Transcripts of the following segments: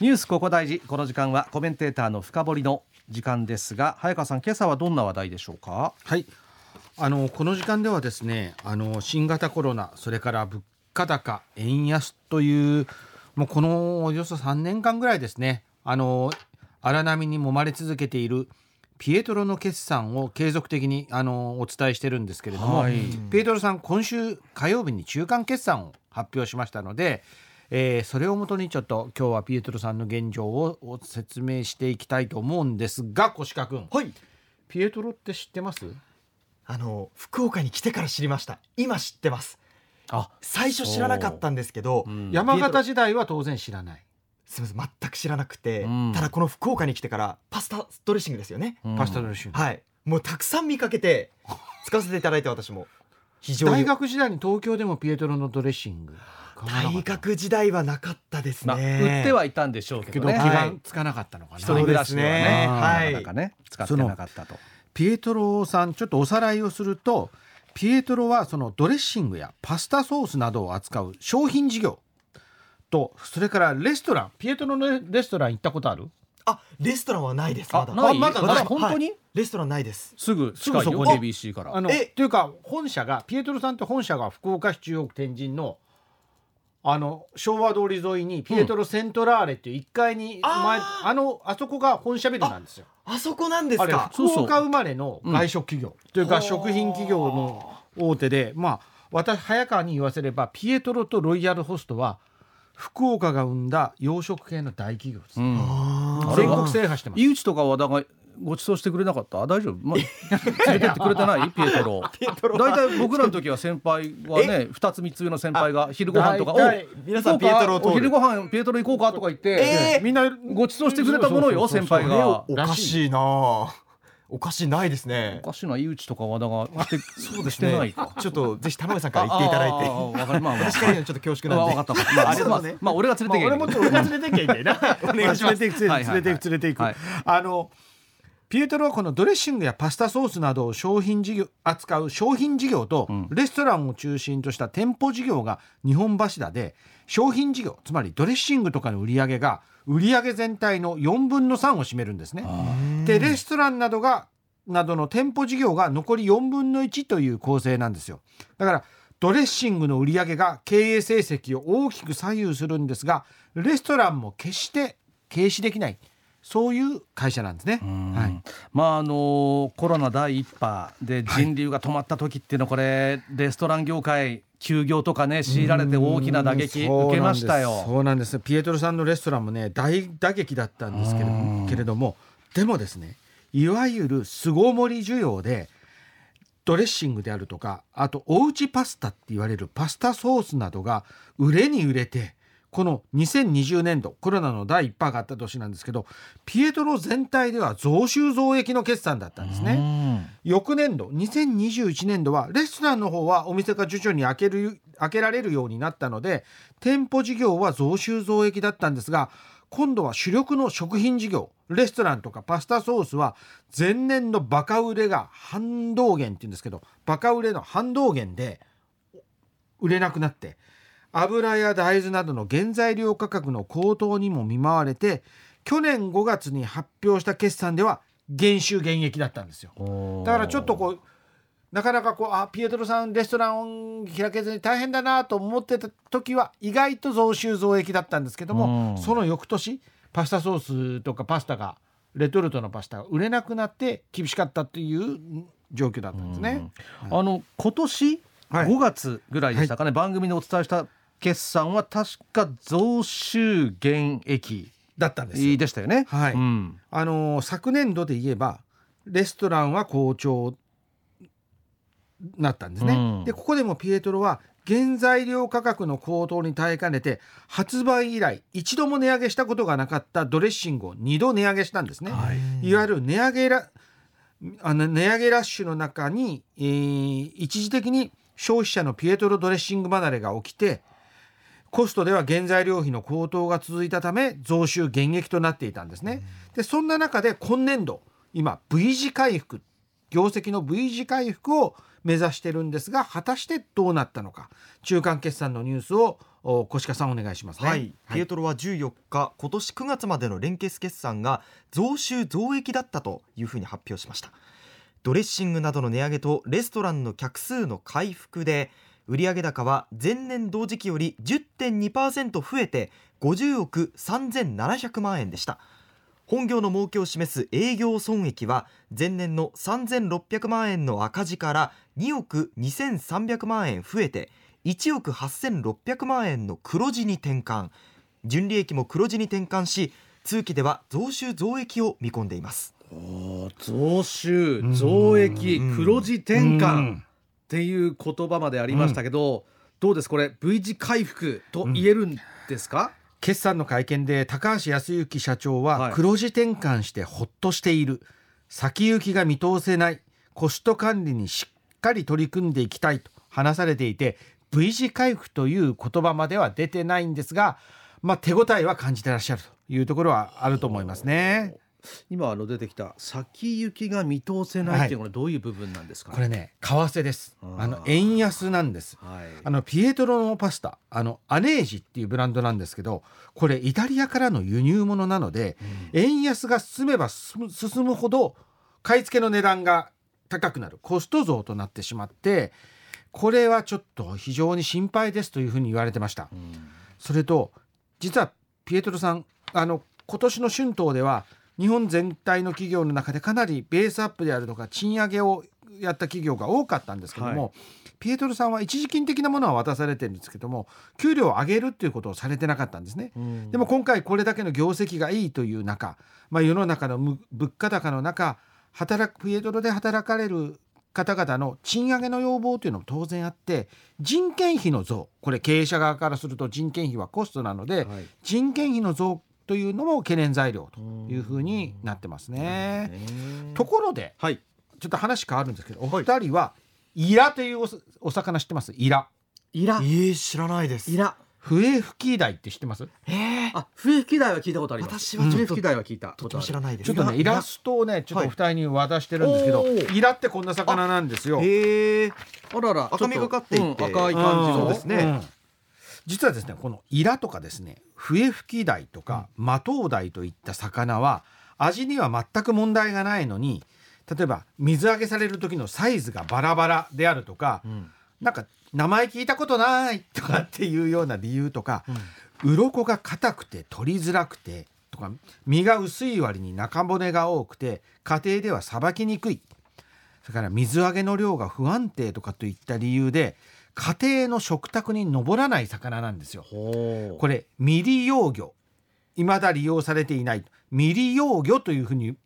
ニュースここ大事。この時間はコメンテーターの深掘の時間ですが早川さん今朝はどんな話題でしょうか？はい。あのこの時間ではですねあの新型コロナそれから物価高円安というもうこのおよそ3年間ぐらいですねあの荒波に揉まれ続けているピエトロの決算を継続的にあのお伝えしてるんですけれども、はい、ピエトロさん今週火曜日に中間決算を発表しましたので、えー、それをもとにちょっと今日はピエトロさんの現状を説明していきたいと思うんですが小鹿君、はい、ピエトロって知ってます？あの福岡に来てから知りました。今知ってます。あ最初知らなかったんですけど、う。ん、山形時代は当然知らない。すみません全く知らなくて、うん、ただこの福岡に来てからパスタドレッシングですよね、うん、パスタドレッシングはいもうたくさん見かけて使わせていただいて私も大学時代に東京でもピエトロのドレッシング。大学時代はなかったですね、まあ、売ってはいたんでしょうけどね。気がつかなかったのかな、一人暮らしではねはい、なかなかね使ってなかったと。ピエトロさんちょっとおさらいをするとピエトロはそのドレッシングやパスタソースなどを扱う商品事業とそれからレストランピエトロのレストラン行ったことある？あレストランはないですまだ。ない？まだまだ本当に、はい、レストランないです。すぐすぐそこに。ABC から。あのえ？というか本社がピエトロさんって本社が福岡市中央区天神のあの昭和通り沿いにピエトロセントラーレっていう1階に前、うん、あのあそこが本社ビルなんですよ。あそこなんですか？福岡生まれの外食企業、うん、というか食品企業の大手でまあ私早川に言わせればピエトロとロイヤルホストは福岡が生んだ洋食系の大企業です、うん、全国制覇してます。井内とか和田がご馳走してくれなかった？大丈夫、まあ、連れてってくれてない？ピエトロ。大体僕らの時は先輩はね二つ三つ上の先輩が昼ご飯とかお皆さんピエトロお昼ご飯ピエトロ行こうか？とか言って、えー、みんなご馳走してくれたものよ先輩が。おかしいなおかしいないですね。おかしいな井内とか和田がして そうですね。ちょっとぜひ田辺さんから言っていただいて。わかるまあ私から ちょっと恐縮なんで。わかった。まああれまあまあ俺が連れてけ。俺も俺が連れてけいいんだよな。お願いします。連れて連れて連れていく。あの。ピエトロはこのドレッシングやパスタソースなどを商品事業扱う商品事業とレストランを中心とした店舗事業が日本柱で商品事業つまりドレッシングとかの売り上げが売上全体の4分の3を占めるんですね。でレストランなどがなどの店舗事業が残り4分の1という構成なんですよ。だからドレッシングの売り上げが経営成績を大きく左右するんですがレストランも決して軽視できない。そういう会社なんですね。はい、まああのコロナ第一波で人流が止まった時っていうのはこれレストラン業界休業とかね強いられて大きな打撃受けましたよ。そうなんですピエトロさんのレストランもね大打撃だったんですけれどもけれどもでもですねいわゆる巣ごもり需要でドレッシングであるとかあとおうちパスタって言われるパスタソースなどが売れに売れてこの2020年度コロナの第1波があった年なんですけどピエトロ全体では増収増益の決算だったんですね。翌年度2021年度はレストランの方はお店が徐々に開ける開けられるようになったので店舗事業は増収増益だったんですが今度は主力の食品事業レストランとかパスタソースは前年のバカ売れが反動減って言うんですけどバカ売れの反動減で売れなくなって油や大豆などの原材料価格の高騰にも見舞われて去年5月に発表した決算では減収減益だったんですよ。だからちょっとこうなかなかこうあピエトロさんレストラン開けずに大変だなと思ってた時は意外と増収増益だったんですけどもその翌年パスタソースとかパスタがレトルトのパスタが売れなくなって厳しかったっていう状況だったんですね。あの今年5月ぐらいでしたかね、はい、番組でお伝えした決算は確か増収減益だったんですでしたよね。はい、うん、あの昨年度で言えばレストランは好調なったんですね。うん、でここでもピエトロは原材料価格の高騰に耐えかねて発売以来一度も値上げしたことがなかったドレッシングを2度値上げしたんですね。はい、いわゆる値上げラあの値上げラッシュの中に、えー、一時的に消費者のピエトロドレッシング離れが起きてコストでは原材料費の高騰が続いたため増収減益となっていたんですね。でそんな中で今年度今 V 字回復業績の V 字回復を目指してるんですが果たしてどうなったのか。中間決算のニュースを小鹿さんお願いしますね。はい、ピエトロは14日今年9月までの連結決算が増収増益だったというふうに発表しました。ドレッシングなどの値上げとレストランの客数の回復で売上高は前年同時期より10.2%増えて50億3700万円でした本業の儲けを示す営業損益は前年の3600万円の赤字から2億2300万円増えて1億8600万円の黒字に転換。純利益も黒字に転換し通期では増収増益を見込んでいます。増収増益黒字転換っていう言葉までありましたけど、どうです？これ V 字回復と言えるんですか、決算の会見で高橋康之社長は黒字転換してほっとしている、はい、先行きが見通せないコスト管理にしっかり取り組んでいきたいと話されていて V 字回復という言葉までは出てないんですが、まあ、手応えは感じてらっしゃるというところはあると思いますね。今あの出てきた先行きが見通せないっていうのはどういう部分なんですか、ねはい、これね為替です。あの円安なんです、はい、あのピエトロのパスタあのアネージっていうブランドなんですけどこれイタリアからの輸入物なので、うん、円安が進めば進むほど買い付けの値段が高くなる。コスト増となってしまってこれはちょっと非常に心配ですというふうに言われてました、うん、それと実はピエトロさんあの今年の春闘では日本全体の企業の中でかなりベースアップであるとか賃上げをやった企業が多かったんですけども、はい、ピエトルさんは一時金的なものは渡されてるんですけども給料を上げるっていうことをされてなかったんですね、うん、でも今回これだけの業績がいいという中、まあ、世の中の物価高の中働くピエトロで働かれる方々の賃上げの要望というのも当然あって人件費の増。これ経営者側からすると人件費はコストなので、はい、人件費の増というのも懸念材料というふうになってますね。ところで、はい、ちょっと話変わるんですけどお二人はイラというお魚知ってます？イラ。イラ。えー、知らないです。イラ。笛吹き鯛って知ってます？えー、あ笛吹き鯛は聞いたことあります。私は笛吹き鯛は聞いたとても知らないです。ちょっとねイラ。ストをねちょっとお二人に渡してるんですけど、はい、イラってこんな魚なんですよ。へえあらら。赤みがかっていて、うん、赤い感じのですね、うん実はですねこのイラとかですね笛吹き鯛とかマトウダイといった魚は味には全く問題がないのに例えば水揚げされる時のサイズがバラバラであるとか、うん、なんか名前聞いたことないとかっていうような理由とか、うん、鱗が硬くて取りづらくてとか身が薄い割に中骨が多くて家庭ではさばきにくい。それから水揚げの量が不安定とかといった理由で家庭の食卓に上らない魚なんですよ。これ未利用魚未だ利用されていない未利用魚というふうに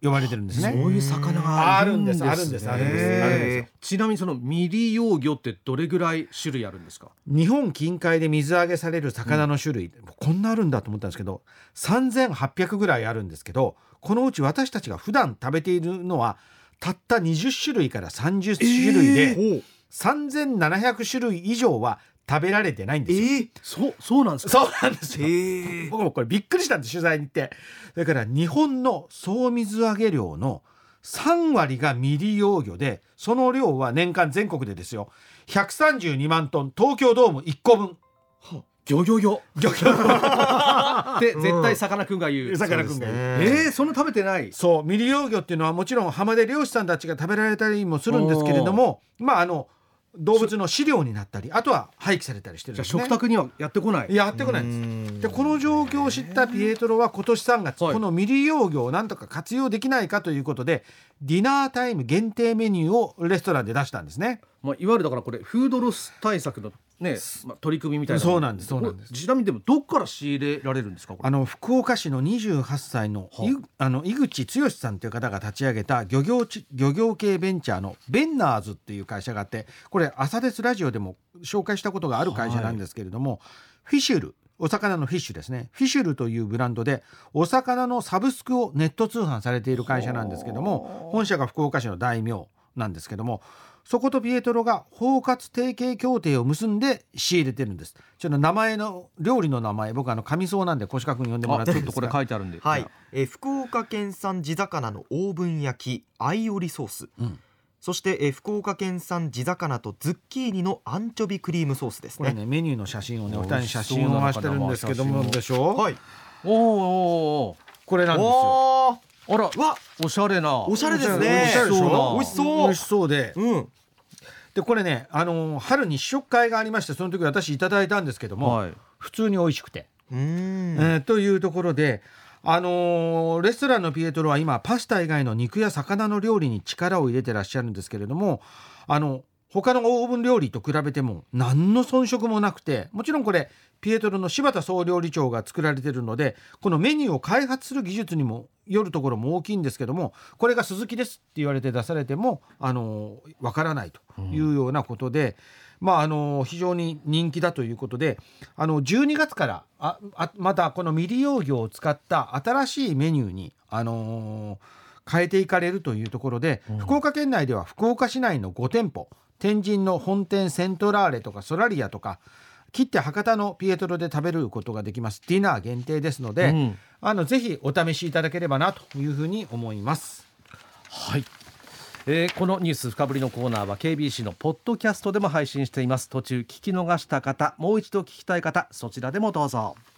呼ばれてるんですね。そういう魚があるんです。あるんです。あるんです。ちなみにその未利用魚ってどれぐらい種類あるんですか？日本近海で水揚げされる魚の種類、うん、こんなあるんだと思ったんですけど、3800ぐらいあるんですけど、このうち私たちが普段食べているのはたった20種類から30種類で。えー3700種類以上は食べられてないんですよ。えー、そうそうなんですそうなんですよ。えー、僕もこれびっくりしたんです取材に行って。だから日本の総水揚げ量の3割が未利用魚でその量は年間全国でですよ132万トン東京ドーム1個分。漁業魚漁業で絶対さかなクンが言うさかなクンが言うえー、その食べてないそう未利用魚っていうのはもちろん浜で漁師さんたちが食べられたりもするんですけれどもまああの動物の飼料になったりあとは廃棄されたりしてるんです、ね、食卓にはやってこない。やってこないんです。でこの状況を知ったピエトロは今年3月、この未利用魚をなんとか活用できないかということでディナータイム限定メニューをレストランで出したんですね、まあ、いわゆるだからこれフードロス対策のね、まあ、取り組みみたいな。そうなんですそうなんです。ちなみにでもどっから仕入れられるんですかあの福岡市の28歳のあの井口剛さんという方が立ち上げた漁業漁業系ベンチャーのベンナーズっていう会社があってこれ朝ですラジオでも紹介したことがある会社なんですけれども、はい、フィシュルお魚のフィッシュですね。フィシュルというブランドでお魚のサブスクをネット通販されている会社なんですけども本社が福岡市の大名なんですけどもそことピエトロが包括提携協定を結んで仕入れてるんです。ちょっと名前の料理の名前僕あの上層なんで腰掛君呼んでもらってちょっとこれ書いてあるんではい、えー、福岡県産地魚のオーブン焼きアイオリソース、うんそして、えー福岡県産地魚とズッキーニのアンチョビクリームソースですね。これねメニューの写真をねお二人に写真を回してるんですけども。でしょ、はい。おーおーこれなんですよあらわおしゃれなおしゃれですおねしゃれでしょ美味しそう美味しそうでうんでこれねあのー春に試食会がありましてその時私いただいたんですけども、はい普通に美味しくて、うーんえーというところであのーレストランのピエトロは今パスタ以外の肉や魚の料理に力を入れてらっしゃるんですけれどもあの他のオーブン料理と比べても何の遜色もなくてもちろんこれピエトロの柴田総料理長が作られてるのでこのメニューを開発する技術にもよるところも大きいんですけどもこれが鈴木ですって言われて出されてもあのわからないというようなことで、まああの非常に人気だということであの12月からああまたこの未利用魚を使った新しいメニューにあの変えていかれるというところで、福岡県内では福岡市内の5店舗天神の本店セントラーレとかソラリアとか切って博多のピエトロで食べることができます。ディナー限定ですので、うん。あのぜひお試しいただければなというふうに思います。はい、えーこのニュース深掘りのコーナーは KBC のポッドキャストでも配信しています。途中聞き逃した方もう一度聞きたい方そちらでもどうぞ。